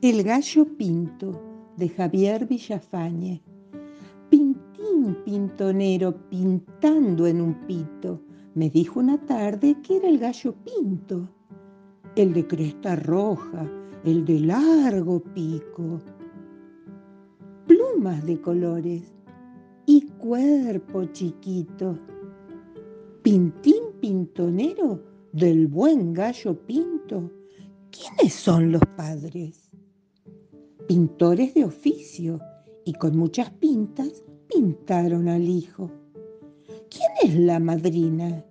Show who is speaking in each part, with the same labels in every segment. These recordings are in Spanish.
Speaker 1: El gallo pinto de Javier Villafañe. Pintín pintonero pintando en un pito, me dijo una tarde que era el gallo pinto, el de cresta roja, el de largo pico, plumas de colores y cuerpo chiquito. Pintín pintonero del buen gallo pinto. ¿Quiénes son los padres? Pintores de oficio y con muchas pintas pintaron al hijo. ¿Quién es la madrina?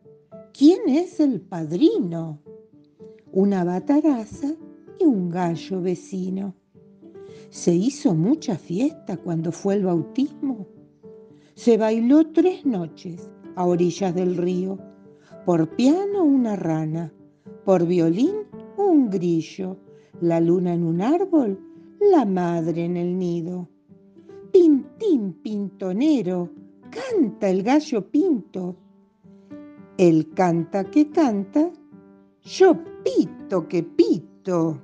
Speaker 1: ¿Quién es el padrino? Una bataraza y un gallo vecino. Se hizo mucha fiesta cuando fue el bautismo. Se bailó tres noches a orillas del río. Por piano una rana, por violín un grillo, la luna en un árbol, la madre en el nido. Pintín pintonero, canta el gallo pinto. Él canta que canta, yo pito que pito.